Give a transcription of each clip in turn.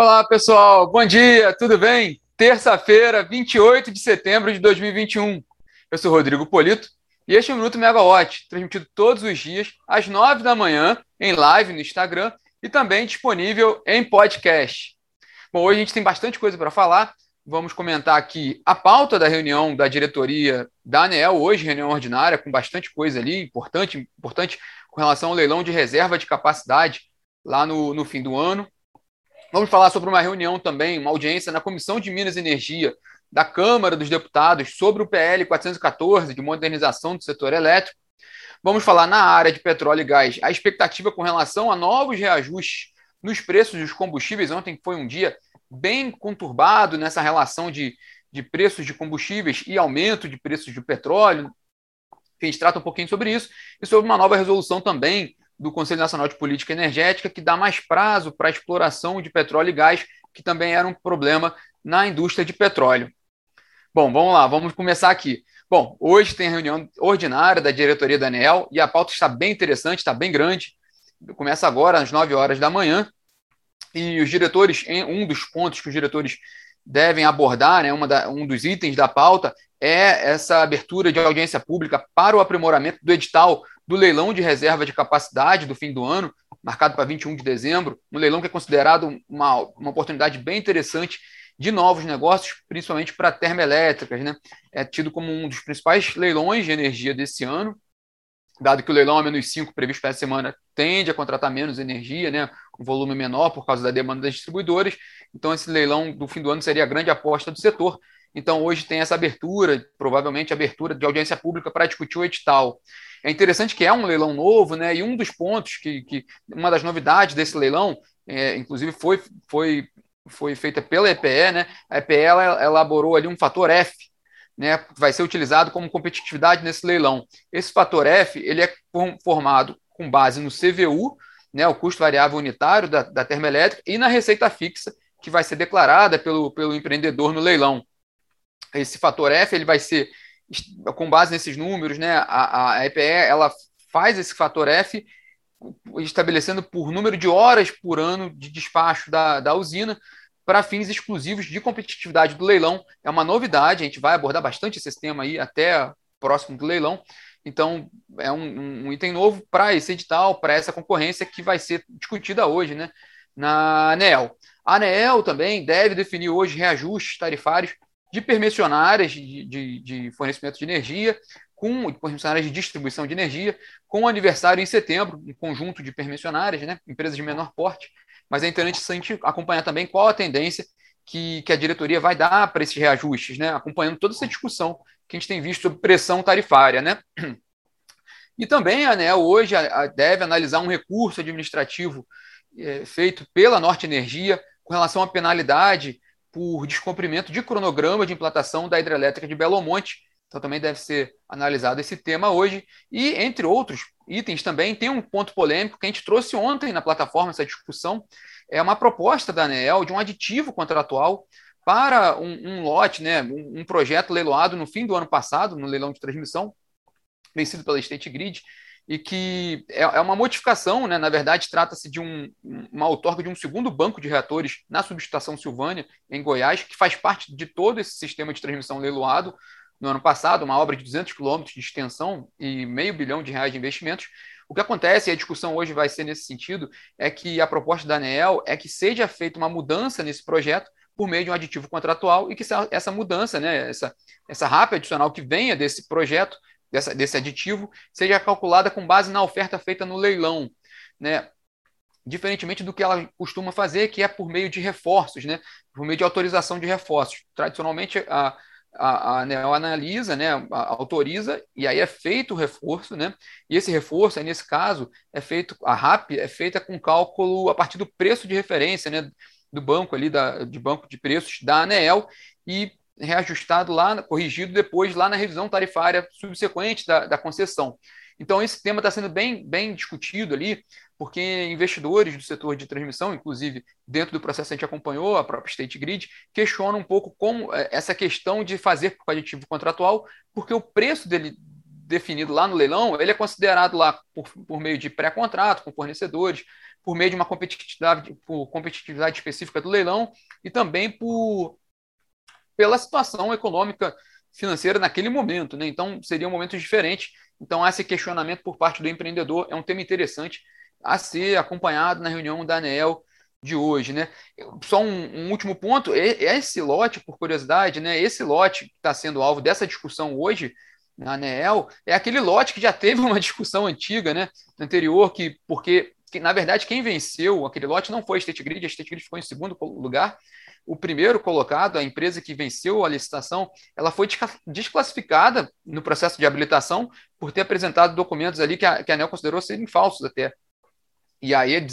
Olá, pessoal. Bom dia, tudo bem? Terça-feira, 28 de setembro de 2021. Eu sou Rodrigo Polito e este é o Minuto Megawatt, transmitido todos os dias às 9 da manhã em live no Instagram e também disponível em podcast. Bom, hoje a gente tem bastante coisa para falar. Vamos comentar aqui a pauta da reunião da diretoria da ANEL, hoje, reunião ordinária, com bastante coisa ali, importante, importante com relação ao leilão de reserva de capacidade lá no, no fim do ano. Vamos falar sobre uma reunião também, uma audiência na Comissão de Minas e Energia da Câmara dos Deputados sobre o PL 414 de modernização do setor elétrico. Vamos falar na área de petróleo e gás, a expectativa com relação a novos reajustes nos preços dos combustíveis. Ontem foi um dia bem conturbado nessa relação de, de preços de combustíveis e aumento de preços de petróleo. A gente trata um pouquinho sobre isso e sobre uma nova resolução também do Conselho Nacional de Política Energética, que dá mais prazo para a exploração de petróleo e gás, que também era um problema na indústria de petróleo. Bom, vamos lá, vamos começar aqui. Bom, hoje tem reunião ordinária da diretoria da ANEL e a pauta está bem interessante, está bem grande. Começa agora às 9 horas da manhã. E os diretores, um dos pontos que os diretores devem abordar, né, da, um dos itens da pauta, é essa abertura de audiência pública para o aprimoramento do edital do leilão de reserva de capacidade do fim do ano, marcado para 21 de dezembro, um leilão que é considerado uma, uma oportunidade bem interessante de novos negócios, principalmente para termoelétricas. Né? É tido como um dos principais leilões de energia desse ano, dado que o leilão a menos 5 previsto para essa semana tende a contratar menos energia, né? um volume menor por causa da demanda das distribuidoras. Então, esse leilão do fim do ano seria a grande aposta do setor. Então, hoje tem essa abertura, provavelmente abertura de audiência pública para discutir o edital. É interessante que é um leilão novo, né? E um dos pontos que, que uma das novidades desse leilão, é, inclusive foi, foi, foi feita pela EPE, né? A EPE ela elaborou ali um fator F, né? Que vai ser utilizado como competitividade nesse leilão. Esse fator F ele é formado com base no CVU, né? O custo variável unitário da, da termoelétrica e na receita fixa que vai ser declarada pelo, pelo empreendedor no leilão. Esse fator F ele vai ser com base nesses números, né, a, a EPE ela faz esse fator F estabelecendo por número de horas por ano de despacho da, da usina para fins exclusivos de competitividade do leilão. É uma novidade, a gente vai abordar bastante esse tema aí até próximo do leilão. Então, é um, um item novo para esse edital, para essa concorrência que vai ser discutida hoje né, na ANEEL. A ANEEL também deve definir hoje reajustes tarifários de permissionárias de, de, de fornecimento de energia, com permissionárias de distribuição de energia, com o aniversário em setembro, um conjunto de permissionárias, né, empresas de menor porte, mas é interessante acompanhar também qual a tendência que, que a diretoria vai dar para esses reajustes, né, acompanhando toda essa discussão que a gente tem visto sobre pressão tarifária. Né? E também a ANEL hoje deve analisar um recurso administrativo é, feito pela Norte Energia com relação à penalidade por descumprimento de cronograma de implantação da hidrelétrica de Belo Monte. Então também deve ser analisado esse tema hoje. E, entre outros itens também, tem um ponto polêmico que a gente trouxe ontem na plataforma, essa discussão, é uma proposta da ANEEL de um aditivo contratual para um, um lote, né, um, um, projeto leiloado no fim do ano passado, no leilão de transmissão, vencido pela State Grid, e que é, é uma modificação, né? na verdade, trata-se de um, uma outorga de um segundo banco de reatores na subestação Silvânia, em Goiás, que faz parte de todo esse sistema de transmissão leiloado no ano passado, uma obra de 200 quilômetros de extensão e meio bilhão de reais de investimentos. O que acontece, e a discussão hoje vai ser nesse sentido, é que a proposta da ANEEL é que seja feita uma mudança nesse projeto por meio de um aditivo contratual e que essa mudança, né, essa, essa RAP adicional que venha desse projeto, dessa, desse aditivo seja calculada com base na oferta feita no leilão, né? Diferentemente do que ela costuma fazer, que é por meio de reforços, né? Por meio de autorização de reforços. Tradicionalmente, a, a, a ANEL analisa, né, autoriza, e aí é feito o reforço, né? E esse reforço, aí nesse caso, é feito, a RAP é feita com cálculo a partir do preço de referência, né? Do banco ali, da, de banco de preços da ANEEL, e reajustado lá, corrigido depois lá na revisão tarifária subsequente da, da concessão. Então, esse tema está sendo bem, bem discutido ali, porque investidores do setor de transmissão, inclusive dentro do processo a gente acompanhou, a própria State Grid, questionam um pouco como é, essa questão de fazer por aditivo contratual, porque o preço dele definido lá no leilão, ele é considerado lá por, por meio de pré-contrato com fornecedores, por meio de uma competitividade, por competitividade específica do leilão e também por pela situação econômica financeira naquele momento, né? Então seria um momento diferente. Então esse questionamento por parte do empreendedor é um tema interessante a ser acompanhado na reunião da ANEEL de hoje, né? Só um, um, último ponto, esse lote, por curiosidade, né? Esse lote que está sendo alvo dessa discussão hoje na ANEEL é aquele lote que já teve uma discussão antiga, né? Anterior, que porque que, na verdade quem venceu aquele lote não foi a State Grid, a State Grid ficou em segundo lugar. O primeiro colocado, a empresa que venceu a licitação, ela foi desclassificada no processo de habilitação por ter apresentado documentos ali que a, que a ANEL considerou serem falsos até. E aí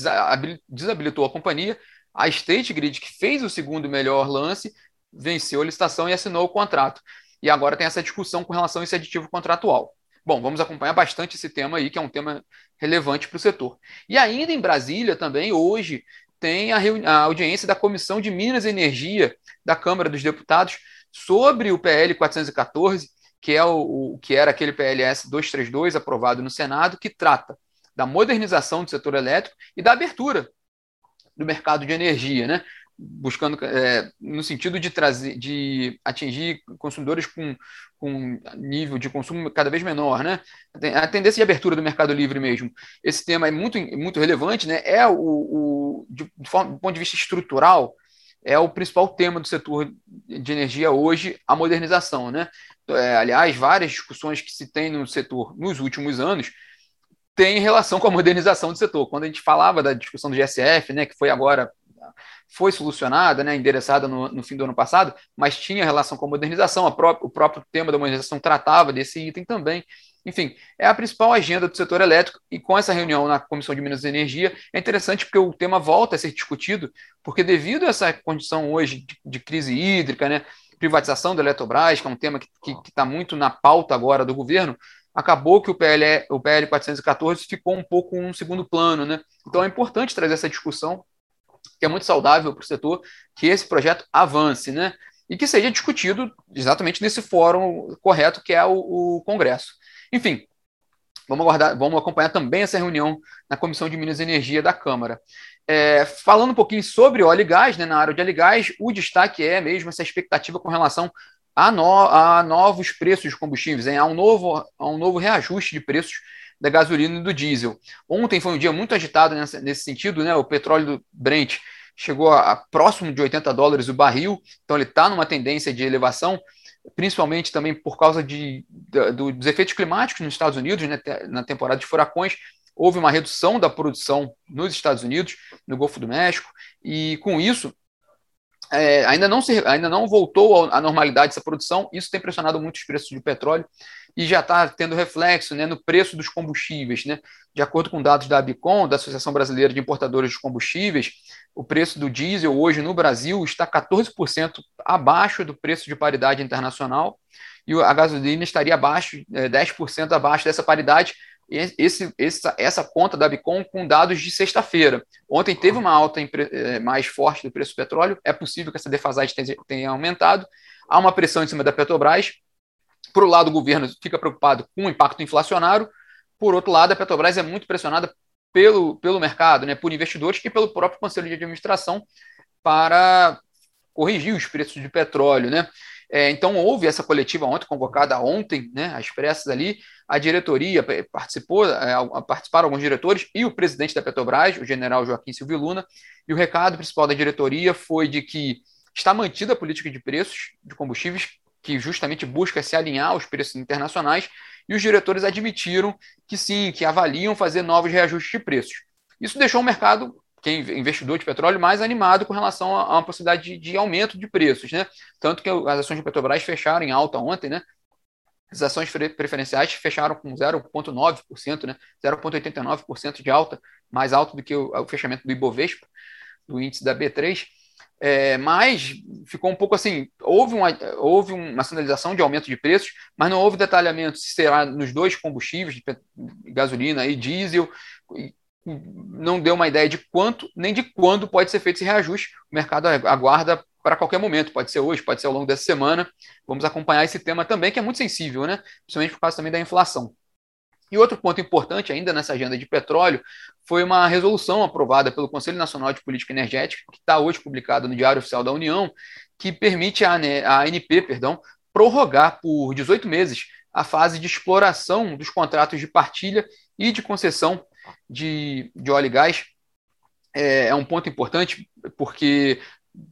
desabilitou a companhia. A State Grid, que fez o segundo melhor lance, venceu a licitação e assinou o contrato. E agora tem essa discussão com relação a esse aditivo contratual. Bom, vamos acompanhar bastante esse tema aí, que é um tema relevante para o setor. E ainda em Brasília também, hoje, tem a, a, audiência da Comissão de Minas e Energia da Câmara dos Deputados sobre o PL 414, que, é o, o que era aquele PLS 232 aprovado no Senado, que trata da modernização do setor elétrico e da abertura do mercado de energia, né? Buscando é, no sentido de trazer, de atingir consumidores com, com nível de consumo cada vez menor, né? A tendência de abertura do mercado livre mesmo. Esse tema é muito, muito relevante, né? É o, o de, de forma, do ponto de vista estrutural, é o principal tema do setor de energia hoje, a modernização, né? É, aliás, várias discussões que se tem no setor nos últimos anos tem relação com a modernização do setor. Quando a gente falava da discussão do GSF, né, que foi agora foi solucionada, né, endereçada no, no, fim do ano passado, mas tinha relação com a modernização, a pró o próprio tema da modernização tratava desse item também. Enfim, é a principal agenda do setor elétrico e com essa reunião na Comissão de Minas e Energia é interessante porque o tema volta a ser discutido, porque devido a essa condição hoje de, de crise hídrica, né, privatização da Eletrobras, que é um tema que está muito na pauta agora do governo, acabou que o PL, o PL 414 ficou um pouco um segundo plano, né? Então é importante trazer essa discussão, que é muito saudável para o setor, que esse projeto avance, né? E que seja discutido exatamente nesse fórum correto que é o, o Congresso. Enfim, vamos aguardar, vamos acompanhar também essa reunião na Comissão de Minas e Energia da Câmara. É, falando um pouquinho sobre óleo e gás, né, na área de óleo e gás, o destaque é mesmo essa expectativa com relação a, no, a novos preços de combustíveis, hein? Há, um novo, há um novo reajuste de preços da gasolina e do diesel. Ontem foi um dia muito agitado nessa, nesse sentido, né? O petróleo do Brent chegou a, a próximo de 80 dólares o barril, então ele está numa tendência de elevação, principalmente também por causa de, de, dos efeitos climáticos nos Estados Unidos, né? na temporada de furacões, houve uma redução da produção nos Estados Unidos, no Golfo do México, e com isso é, ainda, não se, ainda não voltou à normalidade essa produção, isso tem pressionado muito os preços de petróleo e já está tendo reflexo né, no preço dos combustíveis. Né? De acordo com dados da Abicom, da Associação Brasileira de Importadores de Combustíveis, o preço do diesel hoje no Brasil está 14% abaixo do preço de paridade internacional e a gasolina estaria abaixo, é, 10% abaixo dessa paridade, esse, essa, essa conta da Bicom com dados de sexta-feira. Ontem teve uma alta eh, mais forte do preço do petróleo, é possível que essa defasagem tenha, tenha aumentado. Há uma pressão em cima da Petrobras. Por um lado, o governo fica preocupado com o impacto inflacionário. Por outro lado, a Petrobras é muito pressionada pelo, pelo mercado, né, por investidores e pelo próprio Conselho de Administração para corrigir os preços de petróleo. Né? É, então, houve essa coletiva ontem, convocada ontem, né, às pressas ali, a diretoria participou, é, participaram alguns diretores e o presidente da Petrobras, o general Joaquim Silvio Luna, e o recado principal da diretoria foi de que está mantida a política de preços de combustíveis, que justamente busca se alinhar aos preços internacionais, e os diretores admitiram que sim, que avaliam fazer novos reajustes de preços. Isso deixou o mercado quem investidor de petróleo mais animado com relação a, uma possibilidade de, de, aumento de preços, né? Tanto que as ações de Petrobras fecharam em alta ontem, né? As ações preferenciais fecharam com 0,9%, né? 0,89% de alta, mais alto do que o, o, fechamento do Ibovespa, do índice da B3. É, mas ficou um pouco assim, houve uma, houve uma sinalização de aumento de preços, mas não houve detalhamento se será nos dois combustíveis, gasolina e diesel, não deu uma ideia de quanto nem de quando pode ser feito esse reajuste. O mercado aguarda para qualquer momento, pode ser hoje, pode ser ao longo dessa semana. Vamos acompanhar esse tema também, que é muito sensível, né? Principalmente por causa também da inflação. E outro ponto importante ainda nessa agenda de petróleo foi uma resolução aprovada pelo Conselho Nacional de Política Energética, que está hoje publicada no Diário Oficial da União, que permite à ANP perdão, prorrogar por 18 meses a fase de exploração dos contratos de partilha e de concessão de, de óleo e gás. É, é um ponto importante porque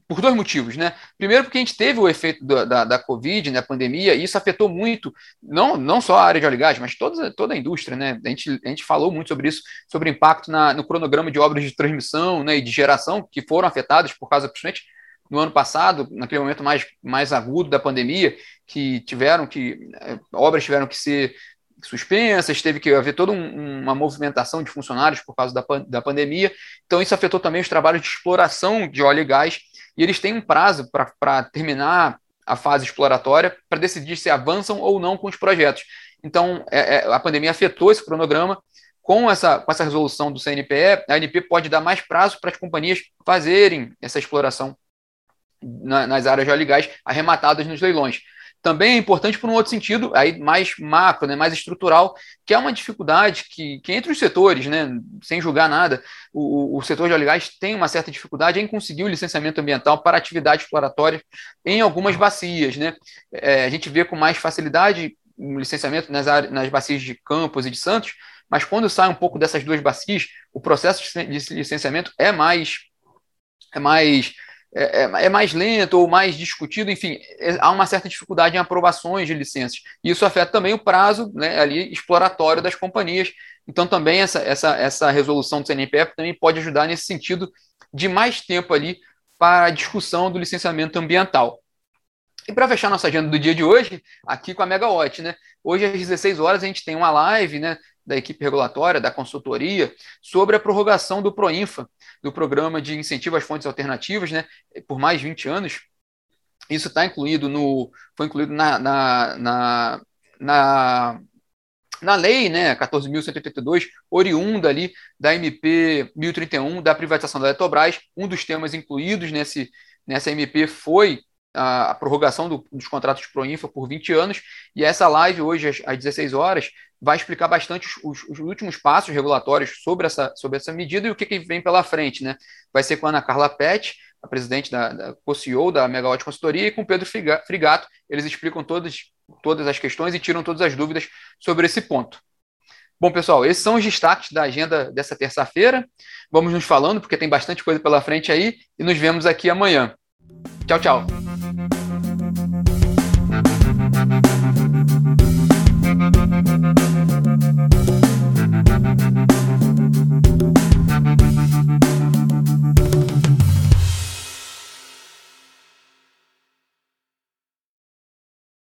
por dois motivos, né? Primeiro, porque a gente teve o efeito da, da, da Covid, né, pandemia, e isso afetou muito, não, não só a área de óleo e gás, mas toda, toda a indústria, né? A gente, a gente falou muito sobre isso, sobre o impacto na, no cronograma de obras de transmissão né, e de geração, que foram afetadas por causa, principalmente, no ano passado, naquele momento mais, mais agudo da pandemia, que tiveram que, eh, obras tiveram que ser suspensas, teve que haver toda um, uma movimentação de funcionários por causa da, da pandemia. Então, isso afetou também os trabalhos de exploração de óleo e gás, e eles têm um prazo para terminar a fase exploratória para decidir se avançam ou não com os projetos. Então, é, é, a pandemia afetou esse cronograma. Com essa, com essa resolução do CNPE, a ANP pode dar mais prazo para as companhias fazerem essa exploração na, nas áreas de óleo e gás arrematadas nos leilões também é importante por um outro sentido, aí mais macro, né, mais estrutural, que é uma dificuldade que, que entre os setores, né, sem julgar nada, o, o setor de óleo e gás tem uma certa dificuldade em conseguir o licenciamento ambiental para atividade exploratória em algumas bacias. Né? É, a gente vê com mais facilidade o licenciamento nas, nas bacias de Campos e de Santos, mas quando sai um pouco dessas duas bacias, o processo de licenciamento é mais é mais é, é, é, mais lento ou mais discutido, enfim, é, há uma certa dificuldade em aprovações de licenças. E isso afeta também o prazo né, ali exploratório das companhias. Então, também essa, essa, essa resolução do CNPF também pode ajudar nesse sentido de mais tempo ali para a discussão do licenciamento ambiental. E para fechar nossa agenda do dia de hoje, aqui com a Megawatt, né? Hoje às 16 horas a gente tem uma live, né, da equipe regulatória, da consultoria, sobre a prorrogação do Proinfa, do Programa de Incentivo às Fontes Alternativas, né, por mais de 20 anos. Isso está incluído no. Foi incluído na, na, na, na, na lei né, 14.182, oriunda ali da MP 1031, da privatização da Eletrobras. Um dos temas incluídos nesse, nessa MP foi a, a prorrogação do, dos contratos de Proinfa por 20 anos, e essa live hoje, às, às 16 horas, vai explicar bastante os, os, últimos passos regulatórios sobre essa, sobre essa medida e o que, que vem pela frente. Né? Vai ser com a Ana Carla Pet, a presidente da, da co-CEO da Megawatt Consultoria, e com o Pedro Frigato. Eles explicam todas, todas as questões e tiram todas as dúvidas sobre esse ponto. Bom, pessoal, esses são os destaques da agenda dessa terça-feira. Vamos nos falando, porque tem bastante coisa pela frente aí, e nos vemos aqui amanhã. Tchau, tchau.